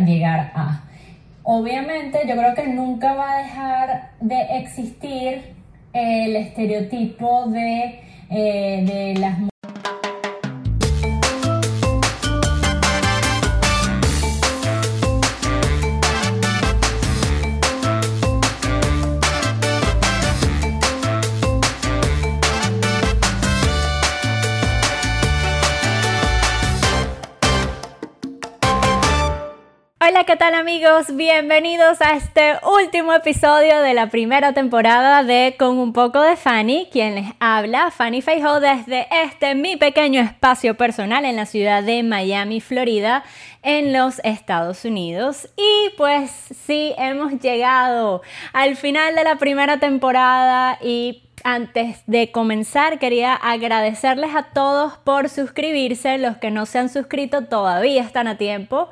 llegar a. Obviamente yo creo que nunca va a dejar de existir el estereotipo de, eh, de las Hola, tal amigos? Bienvenidos a este último episodio de la primera temporada de Con un poco de Fanny, quien les habla, Fanny Feijo, desde este mi pequeño espacio personal en la ciudad de Miami, Florida, en los Estados Unidos. Y pues sí, hemos llegado al final de la primera temporada y antes de comenzar, quería agradecerles a todos por suscribirse. Los que no se han suscrito todavía están a tiempo.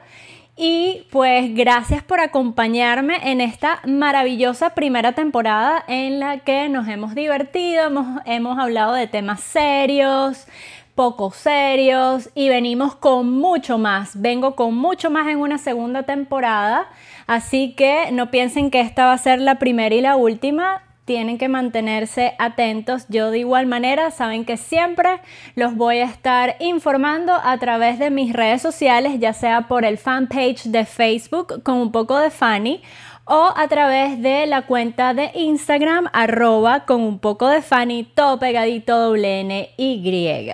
Y pues gracias por acompañarme en esta maravillosa primera temporada en la que nos hemos divertido, hemos, hablado de temas serios, poco serios y venimos con mucho más. Vengo con mucho más en una segunda temporada, así que no piensen que esta va a ser la primera y la última tienen que mantenerse atentos. Yo de igual manera, saben que siempre los voy a estar informando a través de mis redes sociales, ya sea por el fanpage de Facebook con un poco de Fanny o a través de la cuenta de Instagram arroba con un poco de Fanny, todo pegadito doble N Y.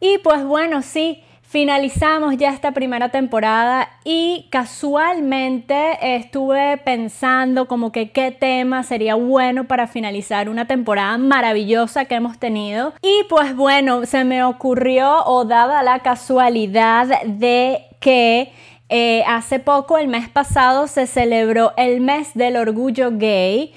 Y pues bueno, sí finalizamos ya esta primera temporada y casualmente estuve pensando como que qué tema sería bueno para finalizar una temporada maravillosa que hemos tenido. Y pues bueno, se me ocurrió o dada la casualidad de que eh, hace poco, el mes pasado, se celebró el mes del orgullo gay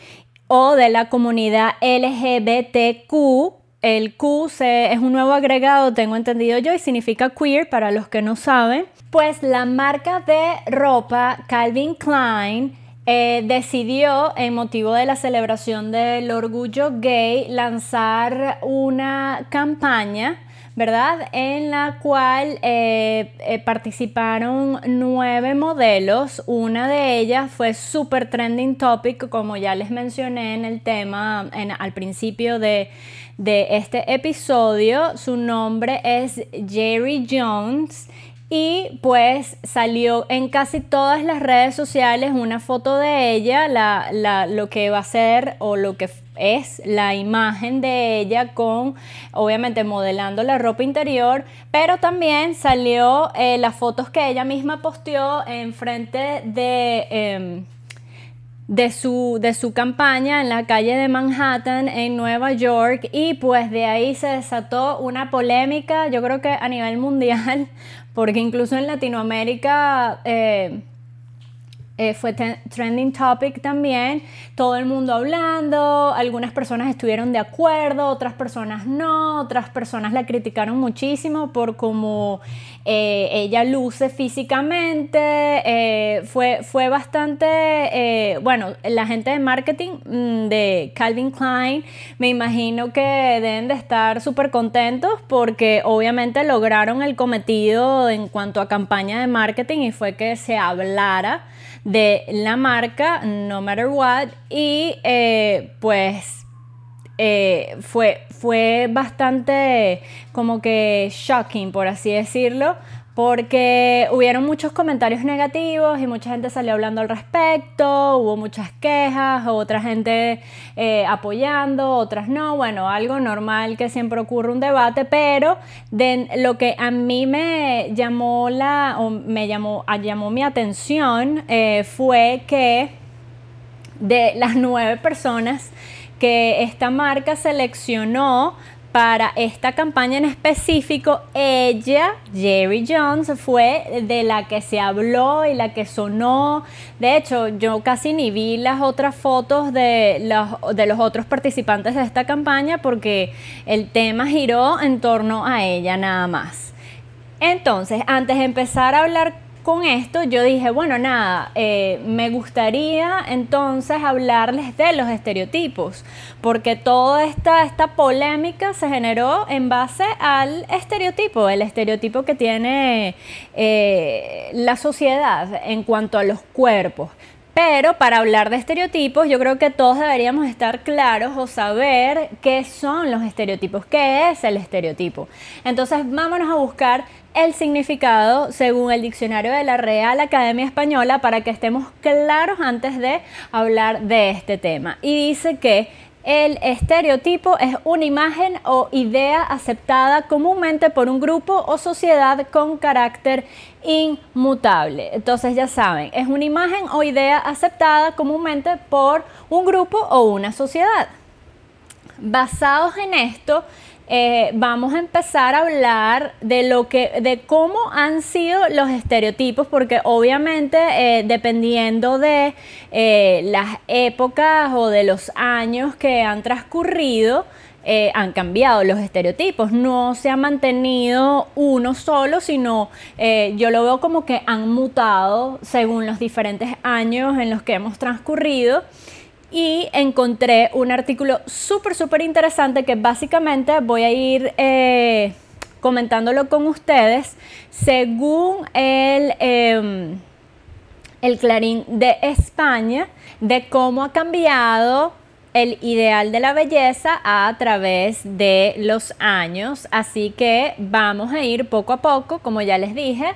o de la comunidad LGBTQ el Q es un nuevo agregado, tengo entendido yo, y significa queer para los que no saben. Pues la marca de ropa Calvin Klein eh, decidió, en motivo de la celebración del orgullo gay, lanzar una campaña ¿verdad? En la cual eh, eh, participaron nueve modelos. Una de ellas fue super trending topic, como ya les mencioné en el tema al principio de, de este episodio. Su nombre es Jerry Jones. Y pues salió en casi todas las redes sociales una foto de ella, la, lo que va a ser o lo que es la imagen de ella con, obviamente, modelando la ropa interior, pero también salió eh, las fotos que ella misma posteó en frente de... Em, de su, de su campaña en la calle de Manhattan en Nueva York y pues de ahí se desató una polémica, yo creo que a nivel mundial, porque incluso en Latinoamérica eh, eh, fue trending topic también, todo el mundo hablando, algunas personas estuvieron de acuerdo, otras personas no, otras personas la criticaron muchísimo por cómo eh, ella luce físicamente, eh, fue, fue bastante, bueno, la gente de marketing mm, de Calvin Klein me imagino que deben de estar súper contentos porque obviamente lograron el cometido en cuanto a campaña de marketing y fue que se hablara de la marca No Matter What y eh, pues eh, fue, fue bastante como que shocking por así decirlo porque hubieron muchos comentarios negativos y mucha gente salió hablando al respecto, hubo muchas quejas, otra gente eh, apoyando, otras no, bueno, algo normal que siempre ocurre un debate, pero de lo que a mí me llamó la, me llamó, llamó mi atención eh, fue que de las nueve personas que esta marca seleccionó para esta campaña en específico, ella, Jerry Jones, fue de la que se habló y la que sonó. De hecho, yo casi ni vi las otras fotos de los, otros participantes de esta campaña porque el tema giró en torno a ella nada más. Entonces, antes de empezar a hablar con esto, yo dije, bueno, nada, eh, me gustaría entonces hablarles de los estereotipos, porque toda esta, esta polémica se generó en base al estereotipo, el estereotipo que tiene eh, la sociedad en cuanto a los cuerpos. Pero para hablar de estereotipos, yo creo que todos deberíamos estar claros o saber qué son los estereotipos, qué es el estereotipo. Entonces, vámonos a buscar el significado según el diccionario de la Real Academia Española para que estemos claros antes de hablar de este tema. Y dice que el estereotipo es una imagen o idea aceptada comúnmente por un grupo o sociedad con carácter inmutable. Entonces ya saben, es una imagen o idea aceptada comúnmente por un grupo o una sociedad. Basados en esto, eh, vamos a empezar a hablar de lo que, de cómo han sido los estereotipos, porque obviamente eh, dependiendo de eh, las épocas o de los años que han transcurrido, han cambiado los estereotipos. No se ha mantenido uno solo, sino yo lo veo como que han mutado según los diferentes años en los que hemos transcurrido y encontré un artículo súper, súper interesante que básicamente voy a ir eh, comentándolo con ustedes según el, em, el Clarín de España de cómo ha cambiado el ideal de la belleza a través de los años. Así que vamos a ir poco a poco, como ya les dije,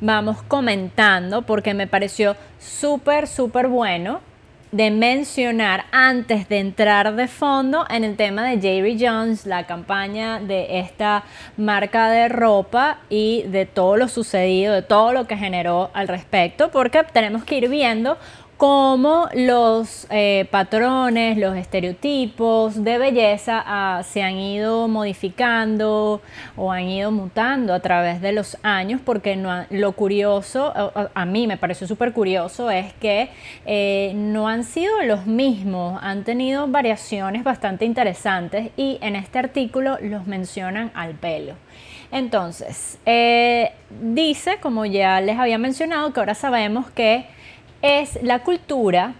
vamos comentando porque me pareció súper, súper bueno de mencionar antes de entrar de fondo en el tema de Jerry Jones, la campaña de esta marca de ropa y de todo lo sucedido, de todo lo que generó al respecto, porque tenemos que ir viendo cómo los eh, patrones, los estereotipos de belleza ah, se han ido modificando o han ido mutando a través de los años, porque lo curioso, a, mí me pareció súper curioso, es que eh, no han sido los mismos, han tenido variaciones bastante interesantes y en este artículo los mencionan al pelo. Entonces, eh, dice, como ya les había mencionado, que ahora sabemos que es la cultura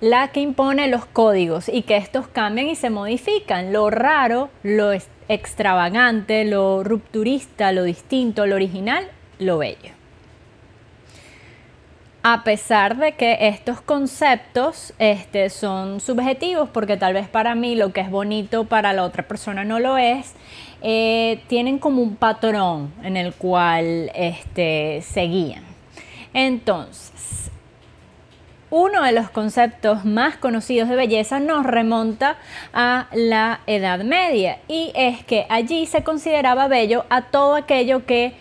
la que impone los códigos y que estos cambian y se modifican. Lo raro, lo extravagante, lo rupturista, lo distinto, lo original, lo bello. A pesar de que estos conceptos este, son subjetivos, porque tal vez para mí lo que es bonito para la otra persona no lo es, eh, tienen como un patrón en el cual este, se guían. Entonces, uno de los conceptos más conocidos de belleza nos remonta a la Edad Media y es que allí se consideraba bello a todo aquello que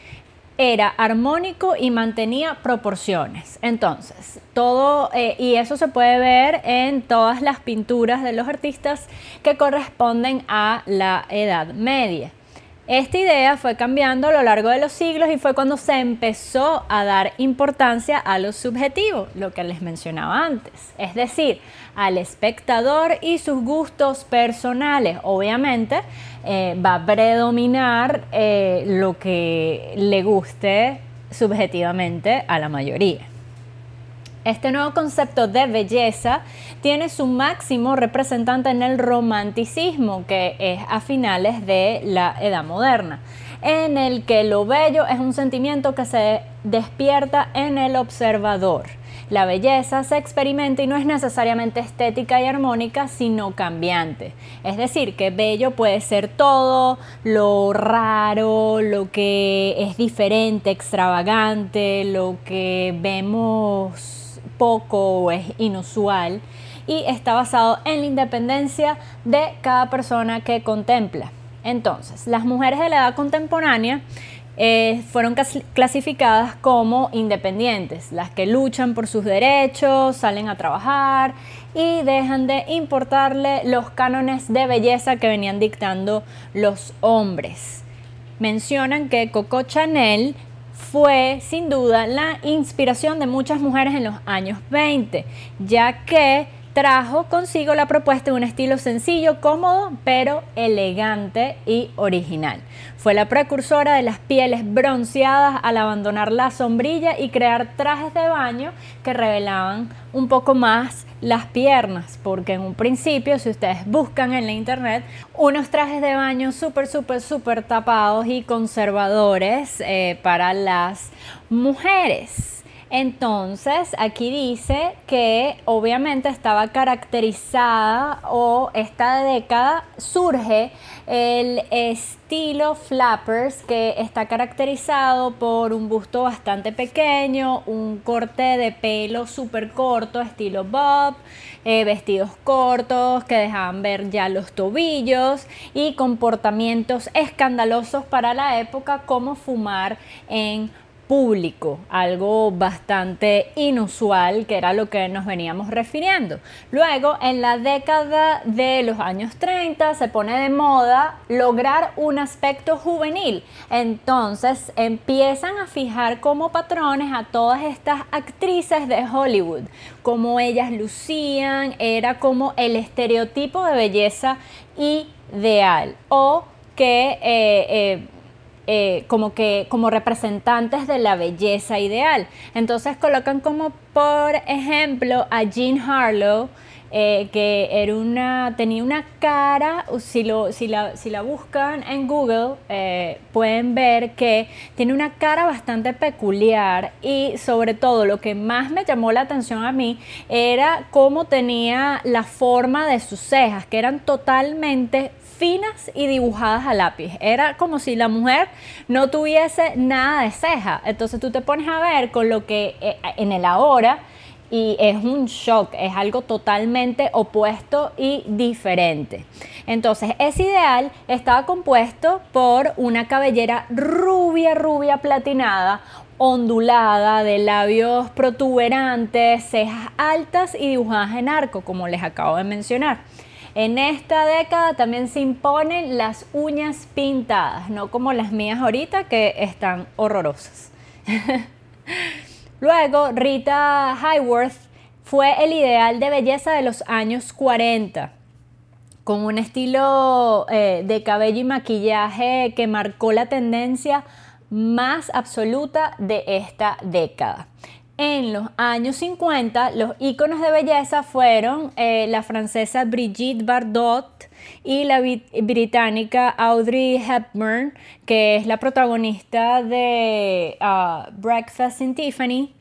era armónico y mantenía proporciones. Entonces, todo, eh, y eso se puede ver en todas las pinturas de los artistas que corresponden a la Edad Media. Esta idea fue cambiando a lo largo de los siglos y fue cuando se empezó a dar importancia a lo subjetivo, lo que les mencionaba antes, es decir, al espectador y sus gustos personales. Obviamente eh, va a predominar eh, lo que le guste subjetivamente a la mayoría. Este nuevo concepto de belleza tiene su máximo representante en el romanticismo, que es a finales de la Edad Moderna, en el que lo bello es un sentimiento que se despierta en el observador. La belleza se experimenta y no es necesariamente estética y armónica, sino cambiante. Es decir, que bello puede ser todo, lo raro, lo que es diferente, extravagante, lo que vemos poco o es inusual y está basado en la independencia de cada persona que contempla. Entonces, las mujeres de la edad contemporánea eh, fueron clasificadas como independientes, las que luchan por sus derechos, salen a trabajar y dejan de importarle los cánones de belleza que venían dictando los hombres. Mencionan que Coco Chanel fue sin duda la inspiración de muchas mujeres en los años 20, ya que trajo consigo la propuesta de un estilo sencillo, cómodo, pero elegante y original. Fue la precursora de las pieles bronceadas al abandonar la sombrilla y crear trajes de baño que revelaban un poco más las piernas, porque en un principio, si ustedes buscan en la internet, unos trajes de baño súper, súper, súper tapados y conservadores eh, para las mujeres. Entonces, aquí dice que obviamente estaba caracterizada o esta década surge el estilo flappers que está caracterizado por un busto bastante pequeño, un corte de pelo súper corto, estilo bob, eh, vestidos cortos que dejaban ver ya los tobillos y comportamientos escandalosos para la época como fumar en público, algo bastante inusual que era lo que nos veníamos refiriendo. Luego, en la década de los años 30 se pone de moda lograr un aspecto juvenil. Entonces empiezan a fijar como patrones a todas estas actrices de Hollywood, como ellas lucían, era como el estereotipo de belleza ideal o que... Eh, eh, eh, como que como representantes de la belleza ideal. Entonces colocan como por ejemplo a Jean Harlow, eh, que era una, tenía una cara, si, lo, si, la, si la buscan en Google, eh, pueden ver que tiene una cara bastante peculiar y sobre todo lo que más me llamó la atención a mí era cómo tenía la forma de sus cejas, que eran totalmente finas y dibujadas a lápiz. Era como si la mujer no tuviese nada de ceja. Entonces tú te pones a ver con lo que eh, en el ahora y es un shock, es algo totalmente opuesto y diferente. Entonces, ese ideal estaba compuesto por una cabellera rubia, rubia platinada, ondulada, de labios protuberantes, cejas altas y dibujadas en arco, como les acabo de mencionar. En esta década también se imponen las uñas pintadas, no como las mías ahorita que están horrorosas. Luego, Rita Hayworth fue el ideal de belleza de los años 40, con un estilo eh, de cabello y maquillaje que marcó la tendencia más absoluta de esta década en los años 50 los íconos de belleza fueron eh, la francesa Brigitte Bardot y la británica Audrey Hepburn, que es la protagonista de ah, Breakfast in Tiffany,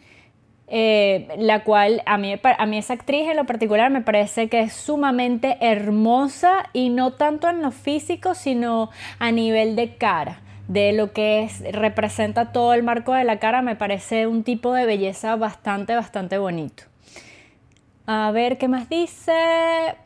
eh, la cual a mí, a mí esa actriz en lo particular me parece que es sumamente hermosa y no tanto en lo físico, sino a nivel de cara de lo que es, representa todo el marco de la cara, me parece un tipo de belleza bastante, bastante bonito. A ver qué más dice.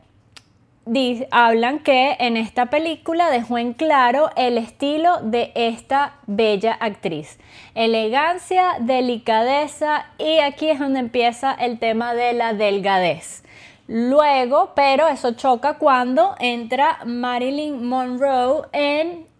hablan que en esta película dejó en claro el estilo de esta bella actriz. Elegancia, delicadeza y aquí es donde empieza el tema de la delgadez. Luego, pero eso choca cuando entra Marilyn Monroe en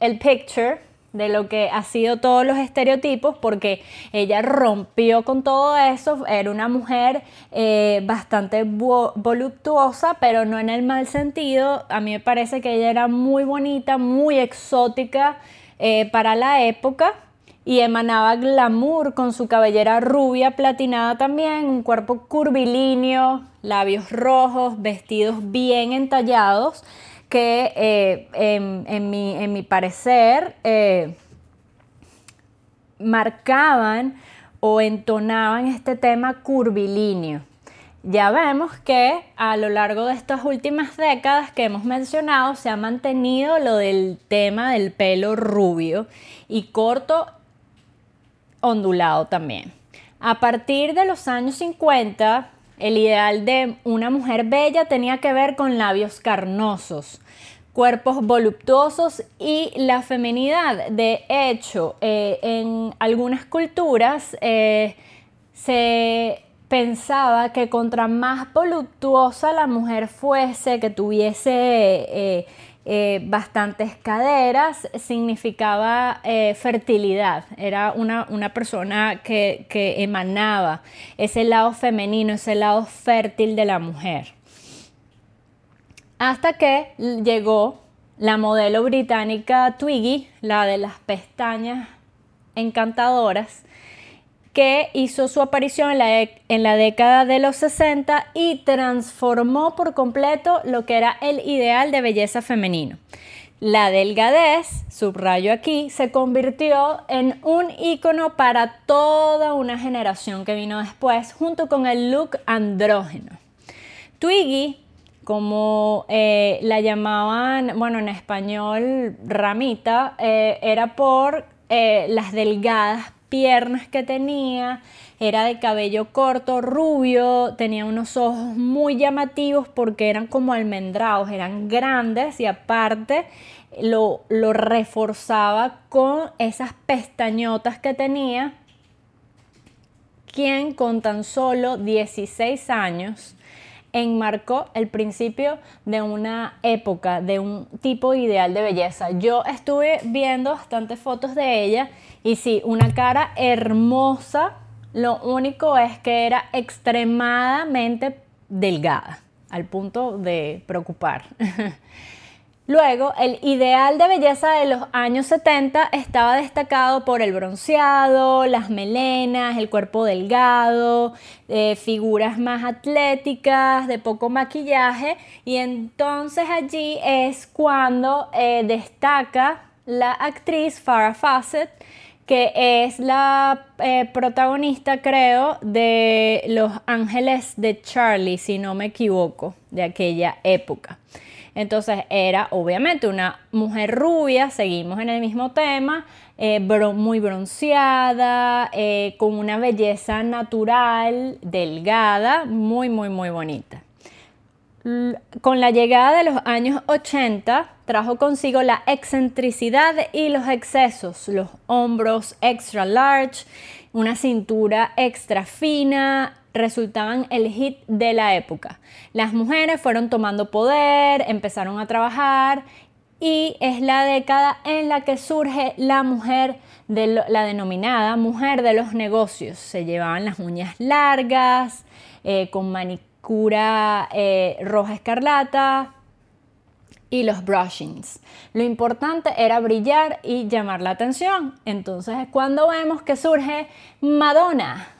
el picture de lo que ha sido todos los estereotipos, porque ella rompió con todo eso, era una mujer eh, bastante voluptuosa, pero no en el mal sentido, a mí me parece que ella era muy bonita, muy exótica eh, para la época y emanaba glamour con su cabellera rubia platinada también, un cuerpo curvilíneo, labios rojos, vestidos bien entallados que eh, en, mi, parecer eh, marcaban o entonaban este tema curvilíneo. Ya vemos que a lo largo de estas últimas décadas que hemos mencionado se ha mantenido lo del tema del pelo rubio y corto ondulado también. A partir de los años 50 el ideal de una mujer bella tenía que ver con labios carnosos, cuerpos voluptuosos y la feminidad. De hecho, eh, en algunas culturas eh, se pensaba que contra más voluptuosa la mujer fuese, que tuviese eh, bastantes caderas, significaba fertilidad. Era una, persona que, que emanaba ese lado femenino, ese lado fértil de la mujer. Hasta que llegó la modelo británica Twiggy, la de las pestañas encantadoras, que hizo su aparición en la, en la, década de los 60 y transformó por completo lo que era el ideal de belleza femenino. La delgadez, subrayo aquí, se convirtió en un icono para toda una generación que vino después, junto con el look andrógeno. Twiggy, como eh, la llamaban, bueno, en español ramita, eh, era por eh, las delgadas piernas que tenía, era de cabello corto, rubio, tenía unos ojos muy llamativos porque eran como almendrados, eran grandes y aparte lo, lo reforzaba con esas pestañotas que tenía, quien con tan solo 16 años enmarcó el principio de una época, de un tipo ideal de belleza. Yo estuve viendo bastantes fotos de ella y sí, una cara hermosa, lo único es que era extremadamente delgada, al punto de preocupar. Luego, el ideal de belleza de los años 70 estaba destacado por el bronceado, las melenas, el cuerpo delgado, eh, figuras más atléticas, de poco maquillaje, y entonces allí es cuando eh, destaca la actriz Farrah Fawcett, que es la eh, protagonista, creo, de Los Ángeles de Charlie, si no me equivoco, de aquella época. Entonces era obviamente una mujer rubia, seguimos en el mismo tema, eh, muy bronceada, eh, con una belleza natural, delgada, muy, muy, muy bonita. Con la llegada de los años 80 trajo consigo la excentricidad y los excesos, los hombros extra large, una cintura extra fina, resultaban el hit de la época. Las mujeres fueron tomando poder, empezaron a trabajar y es la década en la que surge la mujer de la denominada mujer de los negocios. Se llevaban las uñas largas, eh, con manicura eh, roja escarlata y los brushings. Lo importante era brillar y llamar la atención. Entonces es cuando vemos que surge Madonna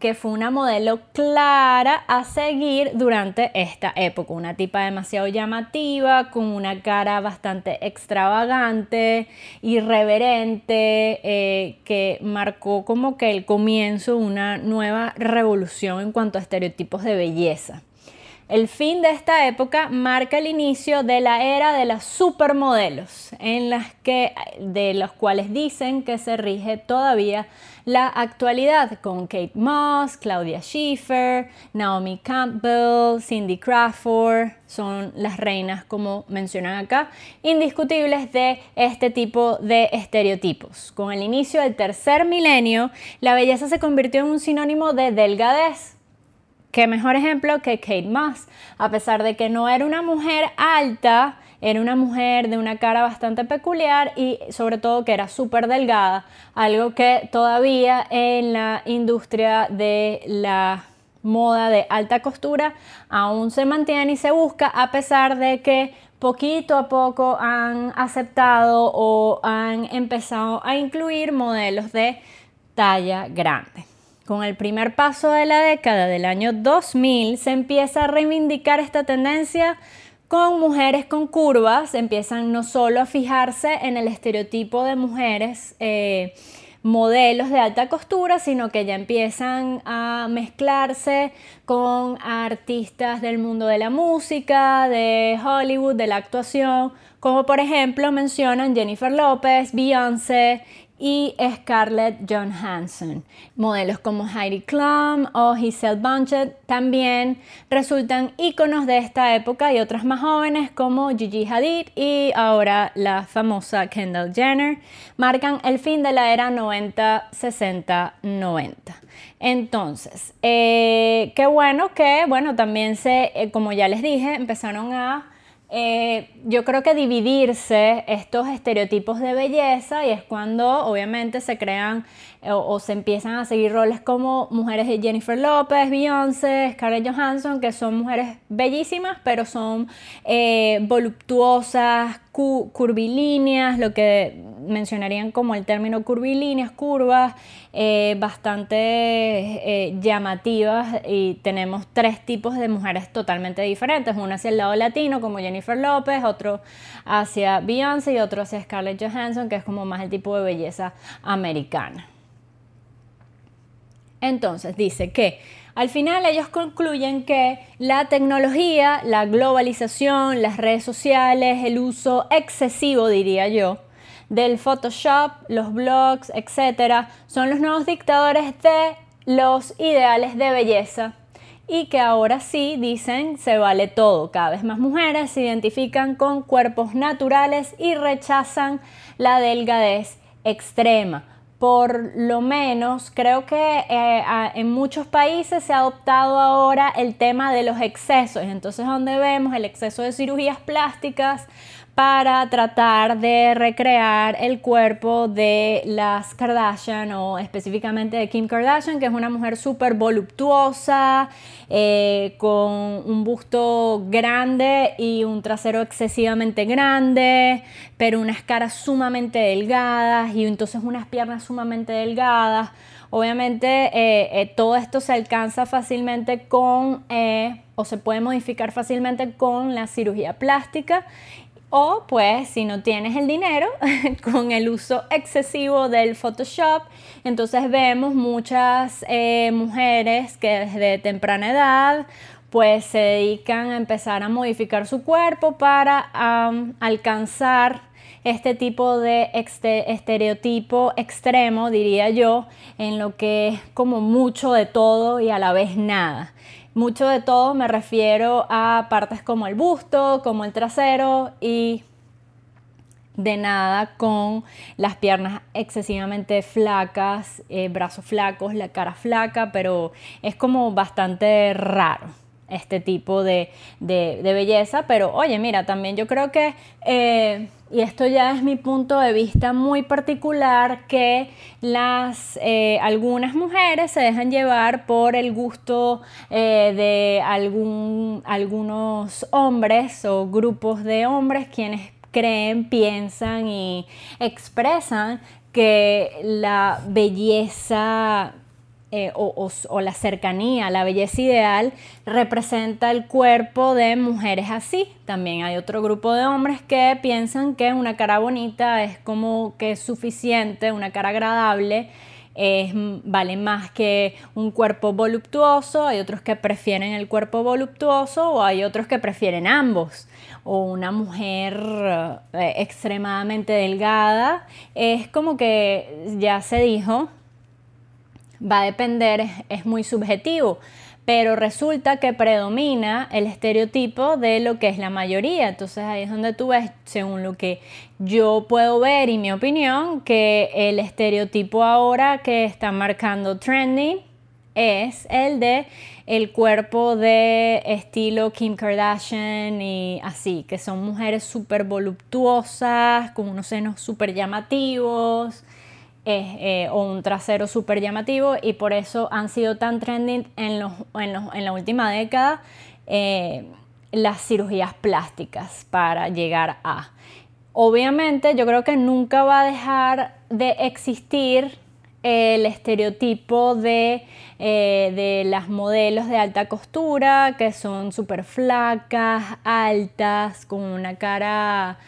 que fue una modelo clara a seguir durante esta época, una tipa demasiado llamativa, con una cara bastante extravagante, irreverente, eh, que marcó como que el comienzo de una nueva revolución en cuanto a estereotipos de belleza. El fin de esta época marca el inicio de la era de las supermodelos, en las que, de los cuales dicen que se rige todavía la actualidad con Kate Moss, Claudia Schiffer, Naomi Campbell, Cindy Crawford, son las reinas como mencionan acá, indiscutibles de este tipo de estereotipos. Con el inicio del tercer milenio, la belleza se convirtió en un sinónimo de delgadez Qué mejor ejemplo que Kate Moss, a pesar de que no era una mujer alta, era una mujer de una cara bastante peculiar y sobre todo que era súper delgada, algo que todavía en la industria de la moda de alta costura aún se mantiene y se busca a pesar de que poquito a poco han aceptado o han empezado a incluir modelos de talla grande. Con el primer paso de la década del año 2000 se empieza a reivindicar esta tendencia con mujeres con curvas, empiezan no solo a fijarse en el estereotipo de mujeres eh, modelos de alta costura, sino que ya empiezan a mezclarse con artistas del mundo de la música, de Hollywood, de la actuación, como por ejemplo mencionan Jennifer López, Beyoncé y Scarlett Johansson. Modelos como Heidi Klum o Giselle Bunchen también resultan íconos de esta época y otras más jóvenes como Gigi Hadid y ahora la famosa Kendall Jenner marcan el fin de la era 90, 60, 90. Entonces, eh, qué bueno que, bueno, también se, eh, como ya les dije, empezaron a eh, yo creo que dividirse estos estereotipos de belleza y es cuando obviamente se crean eh, o, se empiezan a seguir roles como mujeres de Jennifer López, Beyoncé, Scarlett Johansson, que son mujeres bellísimas, pero son eh, voluptuosas, curvilíneas, lo que mencionarían como el término curvilíneas, curvas, eh, bastante llamativas y tenemos tres tipos de mujeres totalmente diferentes, una hacia el lado latino como Jennifer López, otro hacia Beyoncé y otro hacia Scarlett Johansson, que es como más el tipo de belleza americana. Entonces dice que al final ellos concluyen que la tecnología, la globalización, las redes sociales, el uso excesivo, diría yo, del Photoshop, los blogs, etc., son los nuevos dictadores de los ideales de belleza y que ahora sí dicen se vale todo. Cada vez más mujeres se identifican con cuerpos naturales y rechazan la delgadez extrema. Por lo menos creo que eh, en muchos países se ha adoptado ahora el tema de los excesos. Entonces donde vemos el exceso de cirugías plásticas, para tratar de recrear el cuerpo de las Kardashian o específicamente de Kim Kardashian, que es una mujer súper voluptuosa, eh, con un busto grande y un trasero excesivamente grande, pero unas caras sumamente delgadas y entonces unas piernas sumamente delgadas. Obviamente eh, eh, todo esto se alcanza fácilmente con o se puede modificar fácilmente con la cirugía plástica o pues si no tienes el dinero, con el uso excesivo del Photoshop, entonces vemos muchas eh, mujeres que desde temprana edad pues se dedican a empezar a modificar su cuerpo para alcanzar este tipo de estereotipo extremo, diría yo, en lo que es como mucho de todo y a la vez nada. Mucho de todo me refiero a partes como el busto, como el trasero y de nada con las piernas excesivamente flacas, eh, brazos flacos, la cara flaca, pero es como bastante raro este tipo de, belleza. Pero oye, mira, también yo creo que, eh, y esto ya es mi punto de vista muy particular, que las, eh, algunas mujeres se dejan llevar por el gusto eh, de algún, algunos hombres o grupos de hombres quienes creen, piensan y expresan que la belleza eh, o, la cercanía, la belleza ideal, representa el cuerpo de mujeres así. También hay otro grupo de hombres que piensan que una cara bonita es como que es suficiente, una cara agradable. Es, vale más que un cuerpo voluptuoso, hay otros que prefieren el cuerpo voluptuoso o hay otros que prefieren ambos. O una mujer eh, extremadamente delgada, es como que ya se dijo, va a depender, es, muy subjetivo, pero resulta que predomina el estereotipo de lo que es la mayoría. Entonces ahí es donde tú ves, según lo que yo puedo ver y mi opinión, que el estereotipo ahora que está marcando trending es el de el cuerpo de estilo Kim Kardashian y así, que son mujeres súper voluptuosas, con unos senos súper llamativos, eh, o un trasero súper llamativo y por eso han sido tan trending en, en, la última década eh, las cirugías plásticas para llegar a. Obviamente yo creo que nunca va a dejar de existir el estereotipo de, eh, de, las modelos de alta costura, que son súper flacas, altas, con una cara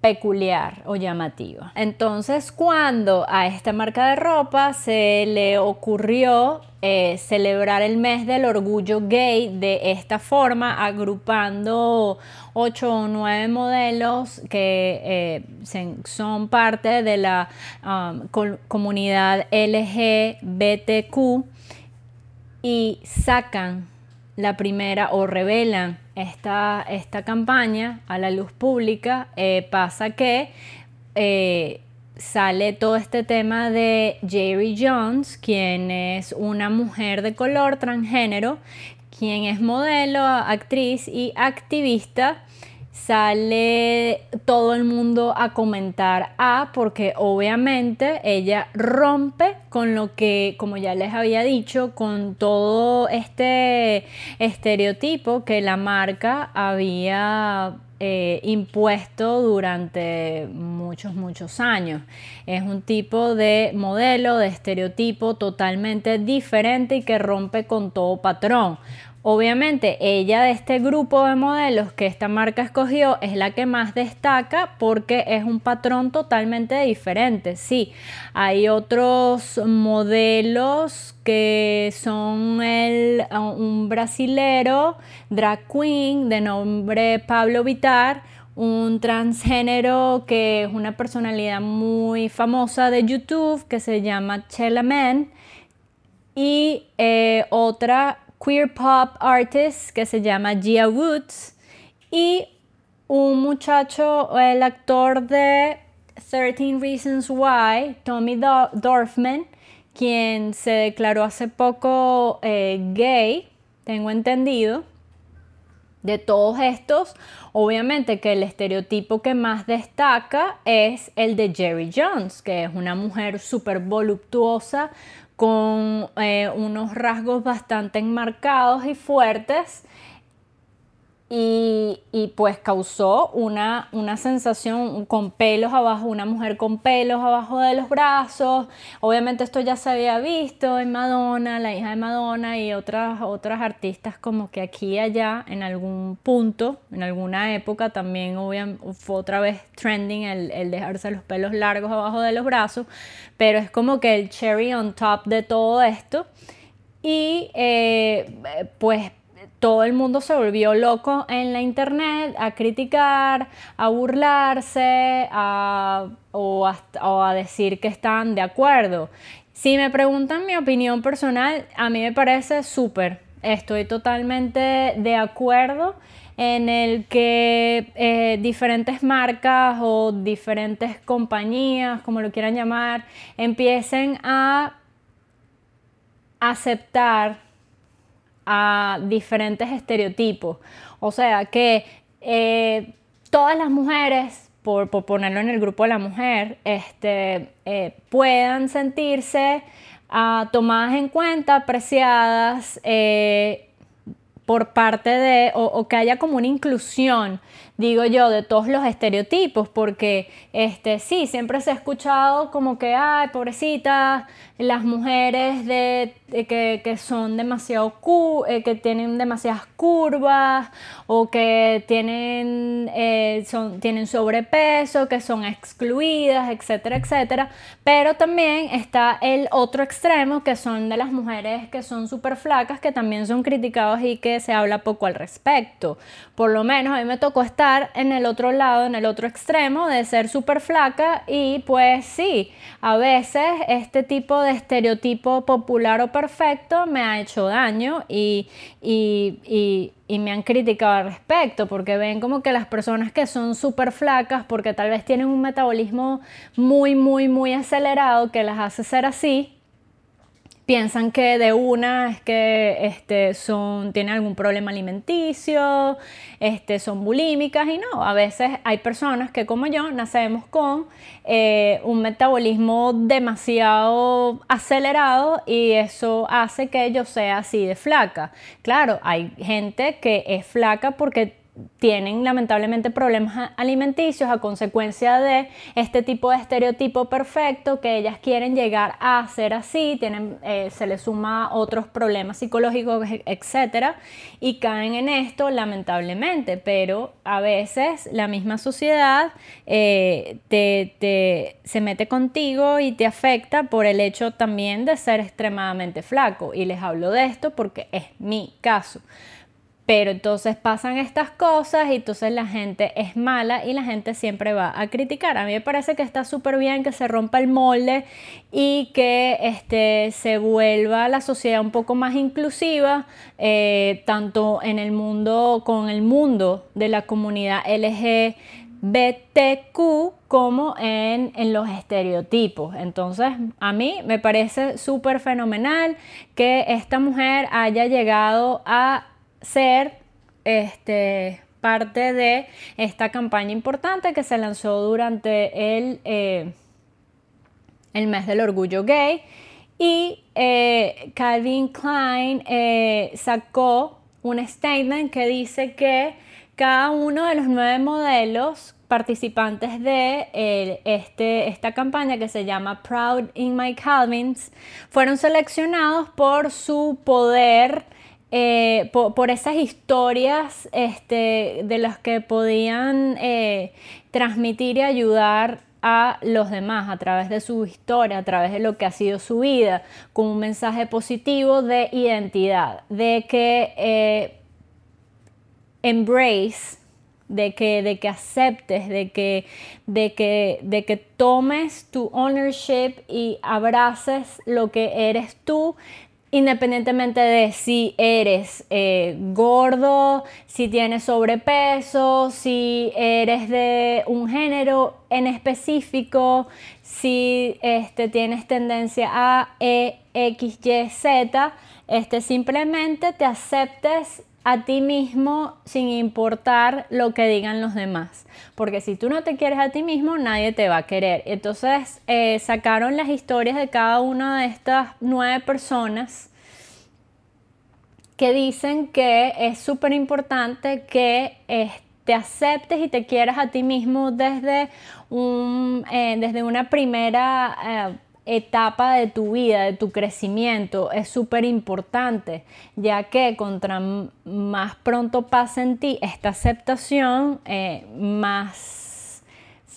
peculiar o llamativa. Entonces, cuando a esta marca de ropa se le ocurrió eh, celebrar el mes del orgullo gay de esta forma, agrupando ocho o nueve modelos que eh, son parte de la um, comunidad LGBTQ y sacan la primera o revelan esta, esta campaña a la luz pública, eh, pasa que eh, sale todo este tema de Jerry Jones, quien es una mujer de color transgénero, quien es modelo, actriz y activista sale todo el mundo a comentar A porque obviamente ella rompe con lo que, como ya les había dicho, con todo este estereotipo que la marca había eh, impuesto durante muchos, muchos años. Es un tipo de modelo, de estereotipo totalmente diferente y que rompe con todo patrón. Obviamente ella de este grupo de modelos que esta marca escogió es la que más destaca porque es un patrón totalmente diferente. Sí, hay otros modelos que son el, un brasilero drag queen de nombre Pablo Vitar, un transgénero que es una personalidad muy famosa de YouTube que se llama Chela Man y eh, otra queer pop artist que se llama Gia Woods y un muchacho, el actor de 13 Reasons Why, Tommy Dorfman, quien se declaró hace poco eh, gay, tengo entendido. De todos estos, obviamente que el estereotipo que más destaca es el de Jerry Jones, que es una mujer súper voluptuosa, con eh, unos rasgos bastante enmarcados y fuertes y, pues causó una, una, sensación con pelos abajo, una mujer con pelos abajo de los brazos. Obviamente esto ya se había visto en Madonna, la hija de Madonna y otras, otras artistas como que aquí y allá en algún punto, en alguna época también fue otra vez trending el, dejarse los pelos largos abajo de los brazos, pero es como que el cherry on top de todo esto. Y eh, pues todo el mundo se volvió loco en la internet a criticar, a burlarse o, a, decir que están de acuerdo. Si me preguntan mi opinión personal, a mí me parece súper. Estoy totalmente de acuerdo en el que eh, diferentes marcas o diferentes compañías, como lo quieran llamar, empiecen a aceptar a diferentes estereotipos. O sea que eh, todas las mujeres, por, ponerlo en el grupo de la mujer, este, eh, puedan sentirse ah, tomadas en cuenta, apreciadas eh, por parte de, o, que haya como una inclusión digo yo, de todos los estereotipos, porque este, sí, siempre se ha escuchado como que, ay, pobrecitas, las mujeres de, que, son demasiado, eh, que tienen demasiadas curvas o que tienen, eh, son, tienen sobrepeso, que son excluidas, etcétera, etcétera. Pero también está el otro extremo, que son de las mujeres que son súper flacas, que también son criticadas y que se habla poco al respecto. Por lo menos a mí me tocó estar en el otro lado, en el otro extremo, de ser súper flaca y pues sí, a veces este tipo de estereotipo popular o perfecto me ha hecho daño y, y, y me han criticado al respecto, porque ven como que las personas que son súper flacas, porque tal vez tienen un metabolismo muy, muy, muy acelerado que las hace ser así, piensan que de una es que este, son, tienen algún problema alimenticio, este, son bulímicas y no, a veces hay personas que como yo nacemos con eh, un metabolismo demasiado acelerado y eso hace que yo sea así de flaca. Claro, hay gente que es flaca porque tienen lamentablemente problemas alimenticios a consecuencia de este tipo de estereotipo perfecto que ellas quieren llegar a ser así, tienen, eh, se les suma otros problemas psicológicos, etcétera, y caen en esto lamentablemente, pero a veces la misma sociedad eh, te, se mete contigo y te afecta por el hecho también de ser extremadamente flaco, y les hablo de esto porque es mi caso. Pero entonces pasan estas cosas y entonces la gente es mala y la gente siempre va a criticar. A mí me parece que está súper bien que se rompa el molde y que este, se vuelva la sociedad un poco más inclusiva, eh, tanto en el mundo, con el mundo de la comunidad LGBTQ como en, en, los estereotipos. Entonces, a mí me parece súper fenomenal que esta mujer haya llegado a ser este, parte de esta campaña importante que se lanzó durante el, eh, el mes del orgullo gay. Y eh, Calvin Klein eh, sacó un statement que dice que cada uno de los nueve modelos participantes de este, esta campaña que se llama Proud in My Calvins fueron seleccionados por su poder eh, por, esas historias este, de las que podían eh, transmitir y ayudar a los demás a través de su historia, a través de lo que ha sido su vida, con un mensaje positivo de identidad, de que eh, embrace, de que, de que aceptes, de que, de, que, de que tomes tu ownership y abraces lo que eres tú, independientemente de si eres eh, gordo, si tienes sobrepeso, si eres de un género en específico, si este, tienes tendencia a E, X, Y, Z, este, simplemente te aceptes a ti mismo sin importar lo que digan los demás. Porque si tú no te quieres a ti mismo, nadie te va a querer. Entonces eh, sacaron las historias de cada una de estas nueve personas que dicen que es súper importante que te aceptes y te quieras a ti mismo desde, eh, desde una primera... Etapa de tu vida, de tu crecimiento, es súper importante, ya que contra más pronto pase en ti esta aceptación, eh, más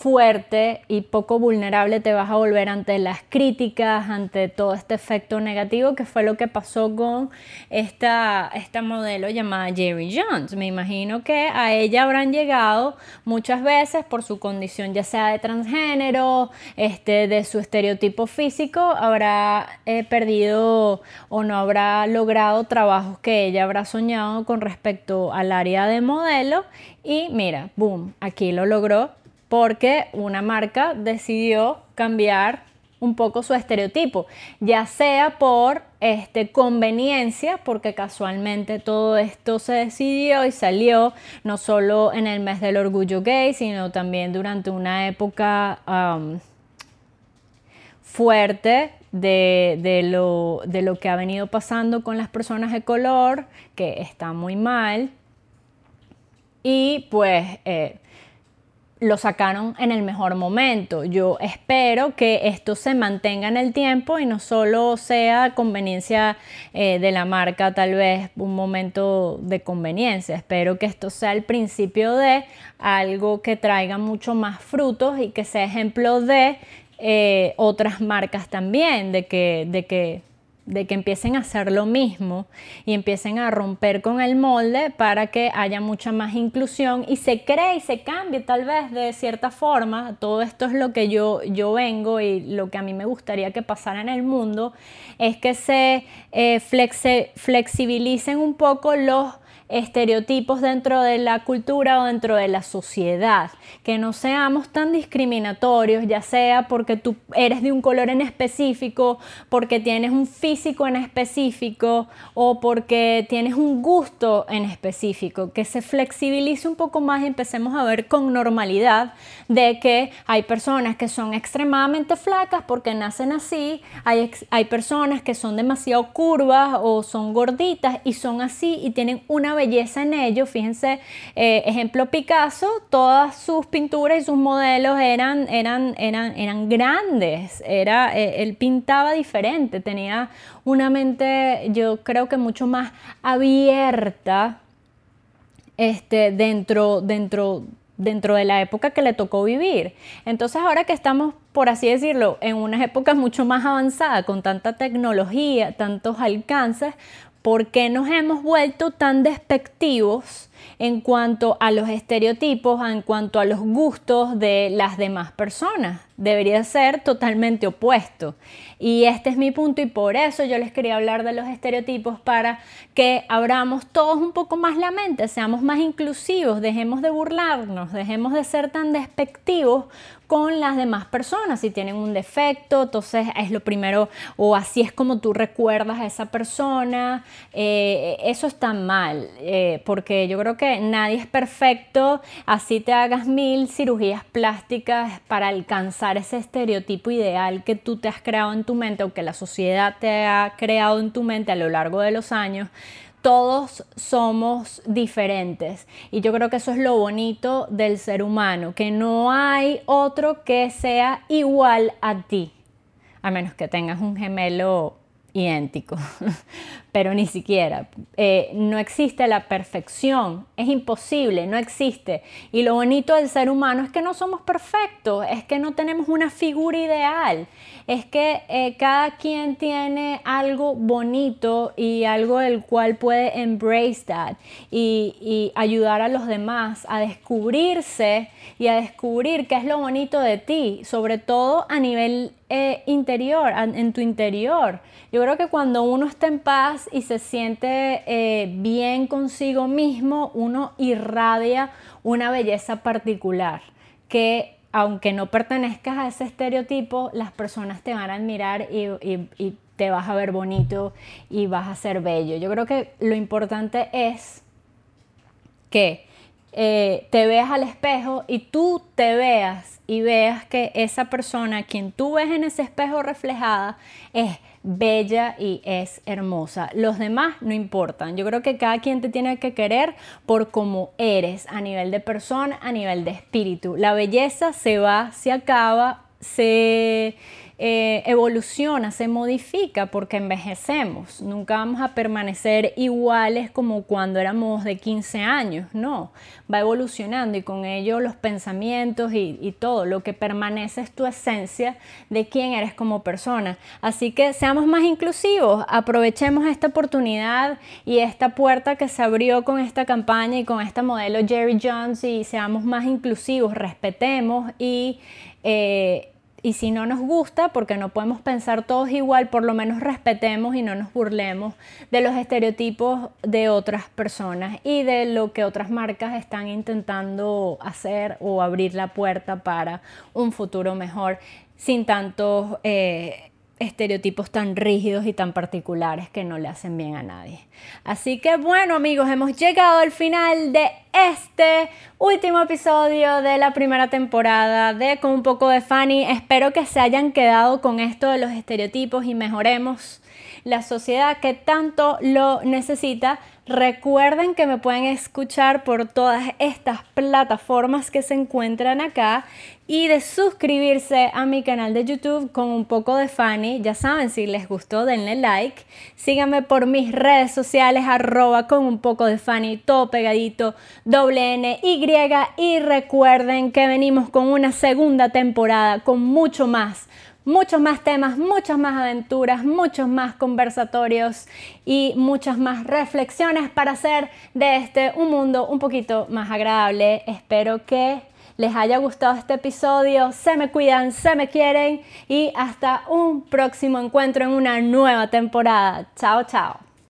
fuerte y poco vulnerable te vas a volver ante las críticas, ante todo este efecto negativo que fue lo que pasó con esta, esta modelo llamada Jerry Jones. Me imagino que a ella habrán llegado muchas veces por su condición ya sea de transgénero, este, de su estereotipo físico, habrá eh, perdido o no habrá logrado trabajos que ella habrá soñado con respecto al área de modelo y mira, boom, aquí lo logró porque una marca decidió cambiar un poco su estereotipo, ya sea por este, conveniencia, porque casualmente todo esto se decidió y salió no solo en el mes del orgullo gay, sino también durante una época fuerte de, lo, de, lo, que ha venido pasando con las personas de color, que está muy mal. Y pues eh, lo sacaron en el mejor momento. Yo espero que esto se mantenga en el tiempo y no solo sea conveniencia eh, de la marca, tal vez un momento de conveniencia. Espero que esto sea el principio de algo que traiga mucho más frutos y que sea ejemplo de eh, otras marcas también, de que, de que de que empiecen a hacer lo mismo y empiecen a romper con el molde para que haya mucha más inclusión y se cree y se cambie tal vez de cierta forma. Todo esto es lo que yo, yo vengo y lo que a mí me gustaría que pasara en el mundo, es que se eh, flexibilicen un poco los estereotipos dentro de la cultura o dentro de la sociedad, que no seamos tan discriminatorios, ya sea porque tú eres de un color en específico, porque tienes un físico en específico o porque tienes un gusto en específico, que se flexibilice un poco más y empecemos a ver con normalidad de que hay personas que son extremadamente flacas porque nacen así, hay, hay personas que son demasiado curvas o son gorditas y son así y tienen una en ellos. Fíjense, eh, ejemplo Picasso, todas sus pinturas y sus modelos eran, eran, eran, eran grandes. Era, eh, él pintaba diferente, tenía una mente, yo creo que mucho más abierta este, dentro, dentro, dentro de la época que le tocó vivir. Entonces ahora que estamos, por así decirlo, en unas épocas mucho más avanzadas, con tanta tecnología, tantos alcances, ¿Por qué nos hemos vuelto tan despectivos en cuanto a los estereotipos, en cuanto a los gustos de las demás personas? Debería ser totalmente opuesto. Y este es mi punto y por eso yo les quería hablar de los estereotipos para que abramos todos un poco más la mente, seamos más inclusivos, dejemos de burlarnos, dejemos de ser tan despectivos con las demás personas. Si tienen un defecto, entonces es lo primero, o así es como tú recuerdas a esa persona. Eh, eso está mal, eh, porque yo creo que nadie es perfecto, así te hagas mil cirugías plásticas para alcanzar ese estereotipo ideal que tú te has creado en tu mente o que la sociedad te ha creado en tu mente a lo largo de los años todos somos diferentes. Y yo creo que eso es lo bonito del ser humano, que no hay otro que sea igual a ti, a menos que tengas un gemelo idéntico, pero ni siquiera. Eh, no existe la perfección, es imposible, no existe. Y lo bonito del ser humano es que no somos perfectos, es que no tenemos una figura ideal, es que eh, cada quien tiene algo bonito y algo del cual puede embrace that y, ayudar a los demás a descubrirse y a descubrir qué es lo bonito de ti, sobre todo a nivel eh, interior, en tu interior. Yo creo que cuando uno está en paz y se siente eh, bien consigo mismo, uno irradia una belleza particular que aunque no pertenezcas a ese estereotipo, las personas te van a admirar y, te vas a ver bonito y vas a ser bello. Yo creo que lo importante es que eh, te veas al espejo y tú te veas y veas que esa persona, quien tú ves en ese espejo reflejada, es bella y es hermosa. Los demás no importan. Yo creo que cada quien te tiene que querer por cómo eres a nivel de persona, a nivel de espíritu. La belleza se va, se acaba, se eh, evoluciona, se modifica porque envejecemos. Nunca vamos a permanecer iguales como cuando éramos de 15 años, no. Va evolucionando y con ello los pensamientos y, todo. Lo que permanece es tu esencia de quién eres como persona. Así que seamos más inclusivos, aprovechemos esta oportunidad y esta puerta que se abrió con esta campaña y con esta modelo Jerry Jones y seamos más inclusivos, respetemos y... Eh, y si no nos gusta, porque no podemos pensar todos igual, por lo menos respetemos y no nos burlemos de los estereotipos de otras personas y de lo que otras marcas están intentando hacer o abrir la puerta para un futuro mejor sin tantos eh, estereotipos tan rígidos y tan particulares que no le hacen bien a nadie. Así que bueno amigos, hemos llegado al final de este último episodio de la primera temporada de Con un poco de Fanny. Espero que se hayan quedado con esto de los estereotipos y mejoremos la sociedad que tanto lo necesita. Recuerden que me pueden escuchar por todas estas plataformas que se encuentran acá y de suscribirse a mi canal de YouTube con un poco de Fanny. Ya saben, si les gustó, denle like. Síganme por mis redes sociales, arroba con un poco de Fanny, todo pegadito, doble N, Y. Y recuerden que venimos con una segunda temporada con mucho más muchos más temas, muchas más aventuras, muchos más conversatorios y muchas más reflexiones para hacer de este un mundo un poquito más agradable. Espero que les haya gustado este episodio, se me cuidan, se me quieren y hasta un próximo encuentro en una nueva temporada. Chao, chao.